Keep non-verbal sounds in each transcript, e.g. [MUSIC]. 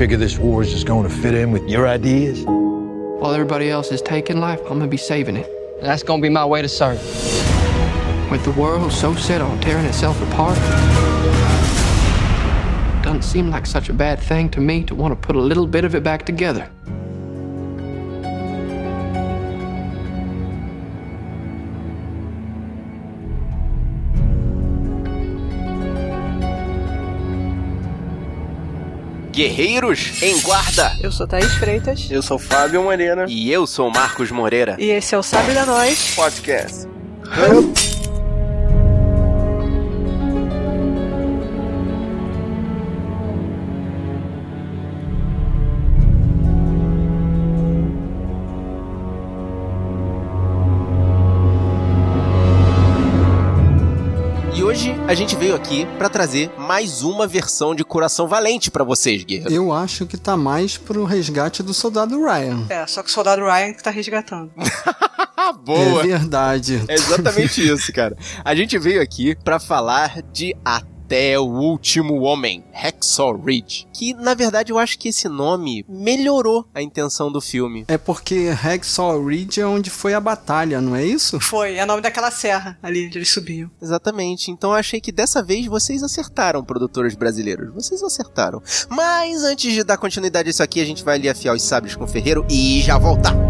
figure this war is just going to fit in with your ideas? While everybody else is taking life, I'm gonna be saving it. And that's gonna be my way to serve. With the world so set on tearing itself apart, doesn't seem like such a bad thing to me to want to put a little bit of it back together. Guerreiros em Guarda. Eu sou Thaís Freitas. Eu sou Fábio Moreira. E eu sou Marcos Moreira. E esse é o Sabe da Nós Podcast. A gente veio aqui pra trazer mais uma versão de Coração Valente pra vocês, guerreiros. Eu acho que tá mais pro resgate do soldado Ryan. É, só que o soldado Ryan que tá resgatando. [LAUGHS] Boa! É verdade. É exatamente isso, cara. A gente veio aqui pra falar de Até o Último Homem, Hacksaw Ridge. Que, na verdade, eu acho que esse nome melhorou a intenção do filme. É porque Hacksaw Ridge é onde foi a batalha, não é isso? Foi, é o nome daquela serra ali onde eles subiam. Exatamente. Então eu achei que dessa vez vocês acertaram, produtores brasileiros. Vocês acertaram. Mas antes de dar continuidade a isso aqui, a gente vai ali afiar os sabres com o ferreiro e já voltar.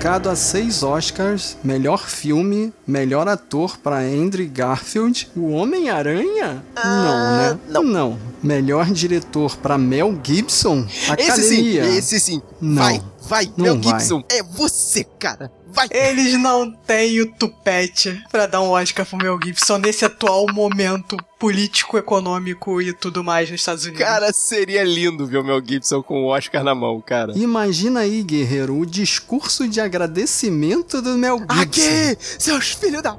Indicado a seis Oscars: melhor filme, melhor ator para Andrew Garfield, O Homem-Aranha? não, né? não. Não. Melhor diretor para Mel Gibson? Academia. Esse sim, esse sim. Não. Vai, vai, Não Mel vai. Gibson. É você, cara. Vai. Eles não têm o tupete pra dar um Oscar pro Mel Gibson nesse atual momento político, econômico e tudo mais nos Estados Unidos. Cara, seria lindo ver o Mel Gibson com o Oscar na mão, cara. Imagina aí, guerreiro, o discurso de agradecimento do Mel Gibson. Aqui, seus filhos da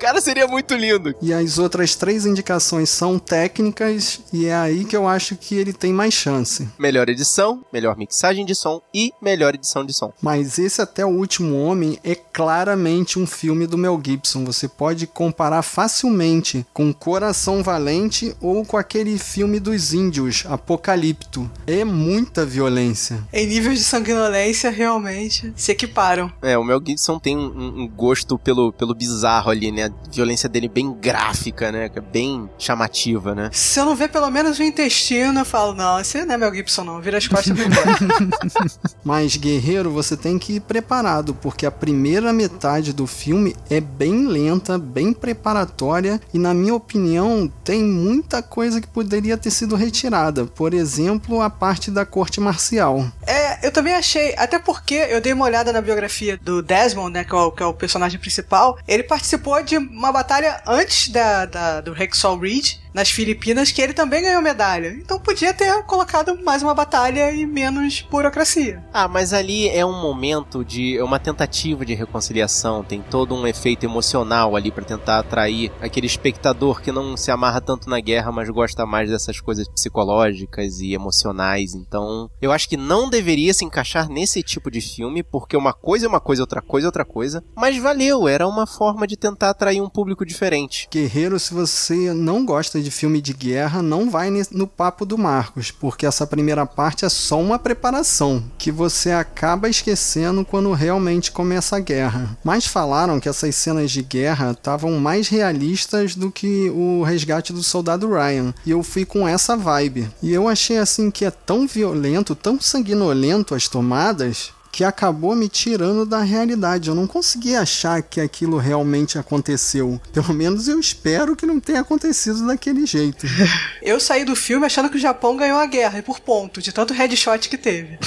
cara seria muito lindo. E as outras três indicações são técnicas, e é aí que eu acho que ele tem mais chance. Melhor edição, melhor mixagem de som e melhor edição de som. Mas esse Até o Último Homem é claramente um filme do Mel Gibson. Você pode comparar facilmente com Coração Valente ou com aquele filme dos índios, Apocalipto. É muita violência. Em níveis de sanguinolência, realmente se equiparam. É, o Mel Gibson tem um, um gosto pelo, pelo bizarro ali, né? Violência dele bem gráfica, né? Bem chamativa, né? Se eu não ver pelo menos o intestino, eu falo, não, esse não é Mel Gibson, não. Vira as costas e embora. [LAUGHS] Mas, guerreiro, você tem que ir preparado, porque a primeira metade do filme é bem lenta, bem preparatória e, na minha opinião, tem muita coisa que poderia ter sido retirada. Por exemplo, a parte da corte marcial. É, eu também achei, até porque eu dei uma olhada na biografia do Desmond, né, que é o, que é o personagem principal. Ele participou de uma batalha antes da, da do Rexall Ridge, nas Filipinas que ele também ganhou medalha. Então podia ter colocado mais uma batalha e menos burocracia. Ah, mas ali é um momento de é uma tentativa de reconciliação, tem todo um efeito emocional ali para tentar atrair aquele espectador que não se amarra tanto na guerra, mas gosta mais dessas coisas psicológicas e emocionais. Então, eu acho que não deveria se encaixar nesse tipo de filme, porque uma coisa é uma coisa, outra coisa é outra coisa, mas valeu, era uma forma de tentar atrair um público diferente. Guerreiro, se você não gosta de filme de guerra, não vai no papo do Marcos, porque essa primeira parte é só uma preparação, que você acaba esquecendo quando realmente começa a guerra. Mas falaram que essas cenas de guerra estavam mais realistas do que o resgate do soldado Ryan, e eu fui com essa vibe. E eu achei assim que é tão violento, tão sanguinolento as tomadas, que acabou me tirando da realidade. Eu não consegui achar que aquilo realmente aconteceu. Pelo menos eu espero que não tenha acontecido daquele jeito. [LAUGHS] Eu saí do filme achando que o Japão ganhou a guerra, e por ponto, de tanto headshot que teve.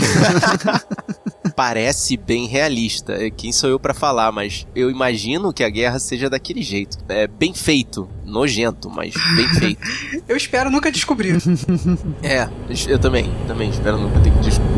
[LAUGHS] Parece bem realista. Quem sou eu para falar, mas eu imagino que a guerra seja daquele jeito. É bem feito, nojento, mas bem feito. [LAUGHS] eu espero nunca descobrir. é, eu também, também espero nunca ter que descobrir.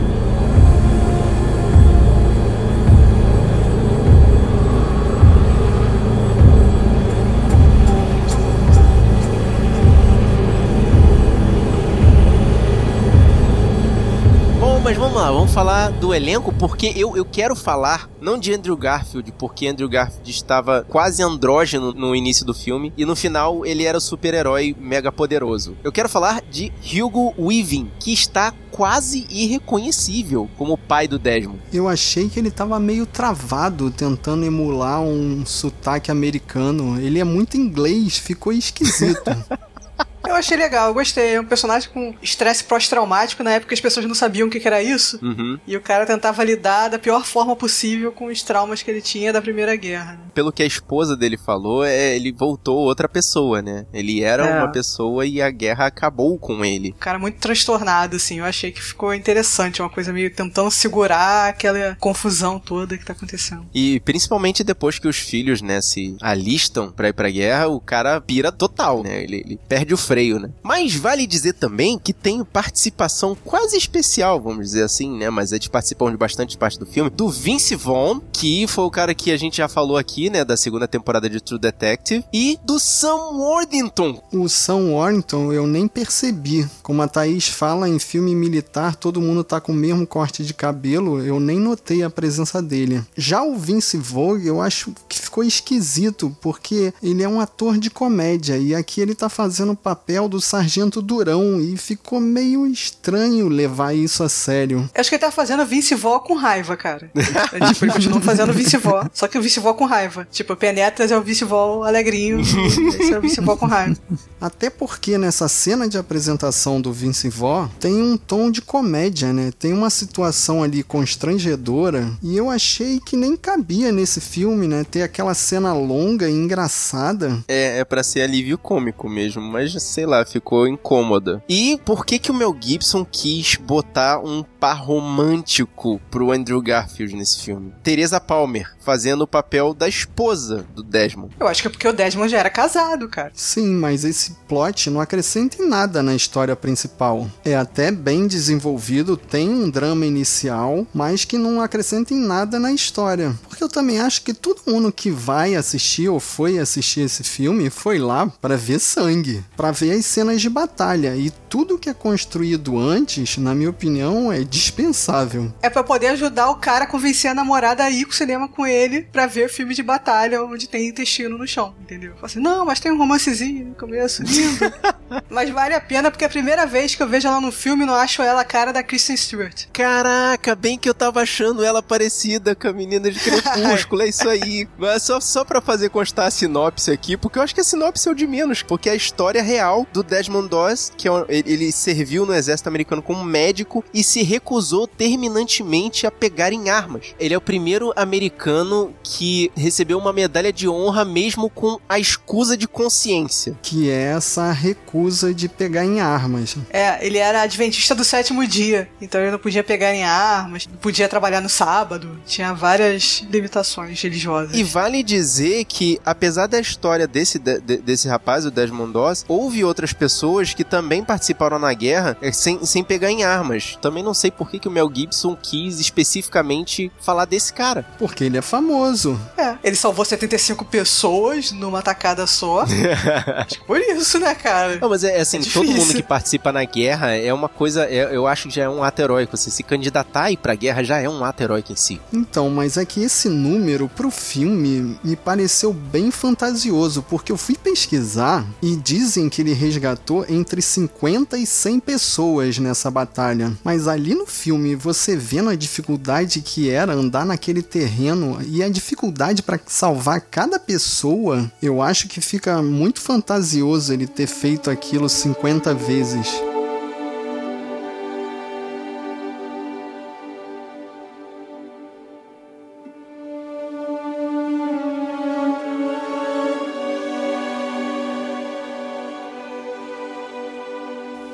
Falar do elenco, porque eu, eu quero falar, não de Andrew Garfield, porque Andrew Garfield estava quase andrógeno no início do filme, e no final ele era o super-herói mega poderoso. Eu quero falar de Hugo Weaving, que está quase irreconhecível como pai do Desmond. Eu achei que ele estava meio travado tentando emular um sotaque americano. Ele é muito inglês, ficou esquisito. [LAUGHS] Eu achei legal, eu gostei. É um personagem com estresse pós-traumático. Na época as pessoas não sabiam o que, era isso. Uhum. E o cara tentava lidar da pior forma possível com os traumas que ele tinha da Primeira Guerra. Né? Pelo que a esposa dele falou, é, ele voltou outra pessoa, né? Ele era é. uma pessoa e a guerra acabou com ele. Um cara muito transtornado, assim. Eu achei que ficou interessante. Uma coisa meio tentando segurar aquela confusão toda que tá acontecendo. E principalmente depois que os filhos, né, se alistam pra ir pra guerra, o cara pira total, né? Ele, ele perde o freio né? Mas vale dizer também que tem participação quase especial, vamos dizer assim, né? Mas eles participam de bastante parte do filme, do Vince Vaughn, que foi o cara que a gente já falou aqui, né? Da segunda temporada de True Detective, e do Sam Worthington. O Sam Worthington eu nem percebi. Como a Thaís fala em filme militar, todo mundo tá com o mesmo corte de cabelo, eu nem notei a presença dele. Já o Vince Vogue, eu acho ficou esquisito, porque ele é um ator de comédia, e aqui ele tá fazendo um papel do Sargento Durão e ficou meio estranho levar isso a sério. Acho que ele tá fazendo Vince Vó com raiva, cara. É, tipo, ele continua fazendo Vince Vó, só que o Vince Vó com raiva. Tipo, Penetras é o Vince Vó alegrinho, esse é o Vince Vó com raiva. Até porque nessa cena de apresentação do Vince Vó tem um tom de comédia, né? Tem uma situação ali constrangedora e eu achei que nem cabia nesse filme, né? Ter aquela cena longa e engraçada. É, é para ser alívio cômico mesmo, mas sei lá, ficou incômoda. E por que que o Mel Gibson quis botar um par romântico pro Andrew Garfield nesse filme. Teresa Palmer, fazendo o papel da esposa do Desmond. Eu acho que é porque o Desmond já era casado, cara. Sim, mas esse plot não acrescenta em nada na história principal. É até bem desenvolvido, tem um drama inicial, mas que não acrescenta em nada na história. Porque eu também acho que todo mundo que vai assistir ou foi assistir esse filme foi lá para ver sangue, para ver as cenas de batalha e tudo que é construído antes, na minha opinião, é dispensável. É pra poder ajudar o cara a convencer a namorada a ir pro cinema com ele pra ver filme de batalha onde tem intestino no chão, entendeu? Fala assim, não, mas tem um romancezinho no começo, lindo. [LAUGHS] mas vale a pena porque é a primeira vez que eu vejo ela no filme não acho ela a cara da Kristen Stewart. Caraca, bem que eu tava achando ela parecida com a menina de Crepúsculo, é isso aí. [LAUGHS] Mas só, só pra fazer constar a sinopse aqui, porque eu acho que a sinopse é o de menos, porque é a história real do Desmond Doss, que é um, ele, ele serviu no exército americano como médico e se recusou terminantemente a pegar em armas. Ele é o primeiro americano que recebeu uma medalha de honra mesmo com a escusa de consciência. Que é essa recusa de pegar em armas. É, ele era adventista do sétimo dia, então ele não podia pegar em armas, não podia trabalhar no sábado, tinha várias limitações religiosas. E vale dizer que, apesar da história desse, de, desse rapaz, o Desmond Doss, houve outras pessoas que também participaram na guerra é, sem, sem pegar em armas. Também não sei por que, que o Mel Gibson quis especificamente falar desse cara. Porque ele é famoso. É, ele salvou 75 pessoas numa tacada só. [LAUGHS] Acho que por isso, né, cara? Não, mas é assim, é todo mundo que participa na guerra é uma coisa, é, eu acho que já é um ato heróico. Você se candidatar a ir pra guerra já é um ato heróico em si. Então, mas é que esse número pro filme me pareceu bem fantasioso, porque eu fui pesquisar e dizem que ele resgatou entre 50 e 100 pessoas nessa batalha. Mas ali no filme, você vendo a dificuldade que era andar naquele terreno e a dificuldade para salvar cada pessoa, eu acho que fica muito fantasioso ele ter feito aquilo 50 vezes.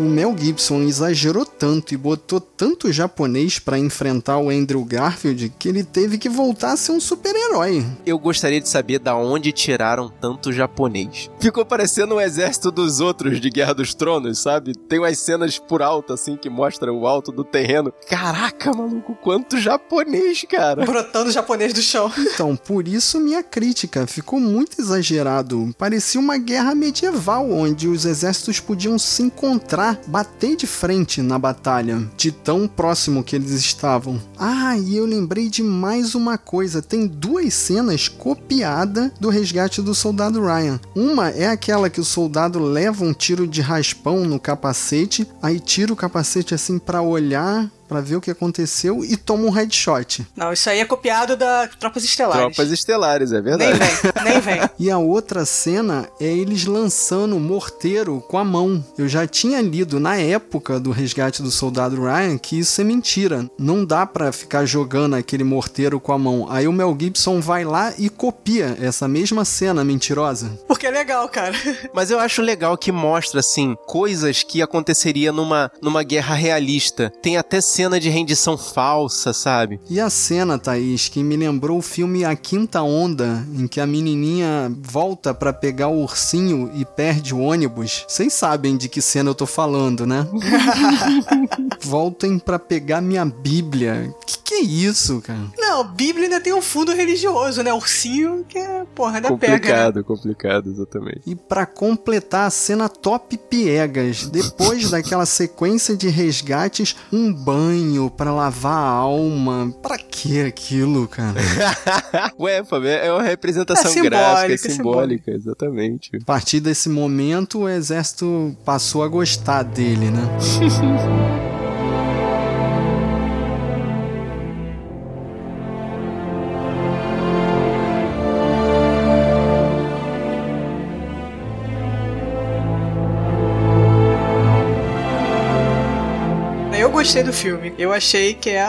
O Mel Gibson exagerou tanto e botou tanto japonês para enfrentar o Andrew Garfield que ele teve que voltar a ser um super-herói. Eu gostaria de saber da onde tiraram tanto japonês. Ficou parecendo um exército dos outros de Guerra dos Tronos, sabe? Tem umas cenas por alto assim que mostram o alto do terreno. Caraca, maluco, quanto japonês, cara. Brotando japonês do chão. Então, por isso minha crítica ficou muito exagerado. Parecia uma guerra medieval onde os exércitos podiam se encontrar bater de frente na batalha, de tão próximo que eles estavam. Ah, e eu lembrei de mais uma coisa: tem duas cenas copiadas do resgate do soldado Ryan. Uma é aquela que o soldado leva um tiro de raspão no capacete, aí tira o capacete assim para olhar para ver o que aconteceu e toma um headshot. Não, isso aí é copiado da Tropas Estelares. Tropas Estelares, é verdade. Nem vem, nem vem. [LAUGHS] e a outra cena é eles lançando morteiro com a mão. Eu já tinha lido na época do resgate do soldado Ryan que isso é mentira. Não dá para ficar jogando aquele morteiro com a mão. Aí o Mel Gibson vai lá e copia essa mesma cena mentirosa. Porque é legal, cara. [LAUGHS] Mas eu acho legal que mostra assim coisas que aconteceria numa numa guerra realista. Tem até cena cena de rendição falsa, sabe? E a cena, Thaís, que me lembrou o filme A Quinta Onda, em que a menininha volta para pegar o ursinho e perde o ônibus. Vocês sabem de que cena eu tô falando, né? [LAUGHS] Voltem para pegar minha Bíblia. Que que é isso, cara? Não, Bíblia ainda tem um fundo religioso, né? Ursinho que é, porra, ainda complicado, pega. Né? Complicado, exatamente. E para completar a cena top piegas, depois [LAUGHS] daquela sequência de resgates, um banho para lavar a alma. Para que aquilo, cara? [LAUGHS] Ué, Fábio, é uma representação é gráfica, é simbólica, exatamente. A partir desse momento, o exército passou a gostar dele, né? [LAUGHS] gostei do filme. Eu achei que é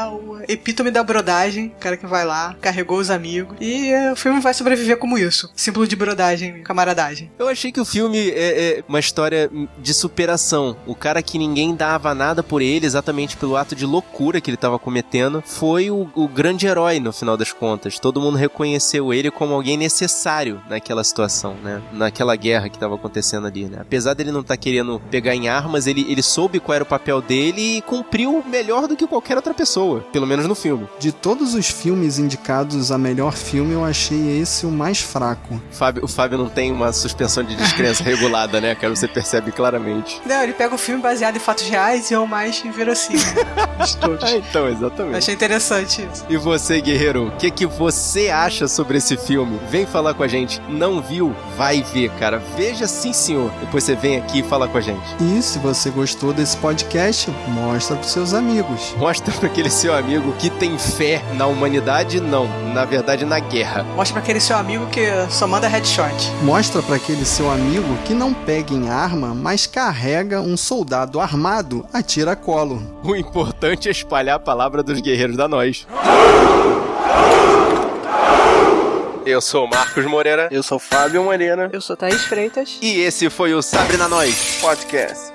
epítome da brodagem, cara que vai lá, carregou os amigos, e é, o filme vai sobreviver como isso. Símbolo de brodagem, camaradagem. Eu achei que o filme é, é uma história de superação. O cara que ninguém dava nada por ele, exatamente pelo ato de loucura que ele estava cometendo, foi o, o grande herói no final das contas. Todo mundo reconheceu ele como alguém necessário naquela situação, né? Naquela guerra que estava acontecendo ali, né? Apesar dele não estar tá querendo pegar em armas, ele, ele soube qual era o papel dele e cumpriu melhor do que qualquer outra pessoa, pelo menos no filme. De todos os filmes indicados a melhor filme, eu achei esse o mais fraco. Fábio, o Fábio não tem uma suspensão de descrença [LAUGHS] regulada, né, cara? Você percebe claramente. Não, ele pega um filme baseado em fatos reais e é o mais inverossímil [LAUGHS] de todos. Ah, então, exatamente. achei interessante isso. E você, guerreiro, o que, que você acha sobre esse filme? Vem falar com a gente. Não viu? Vai ver, cara. Veja sim, senhor. Depois você vem aqui e fala com a gente. E se você gostou desse podcast, mostra pros seus amigos. Mostra pra aquele seu amigo que tem fé na humanidade, não. Na verdade, na guerra. Mostra pra aquele seu amigo que só manda headshot. Mostra para aquele seu amigo que não pega em arma, mas carrega um soldado armado a tiracolo. O importante é espalhar a palavra dos guerreiros da nós. Eu sou o Marcos Moreira. Eu sou o Fábio Moreira. Eu sou Thaís Freitas. E esse foi o Sabre na Nós Podcast.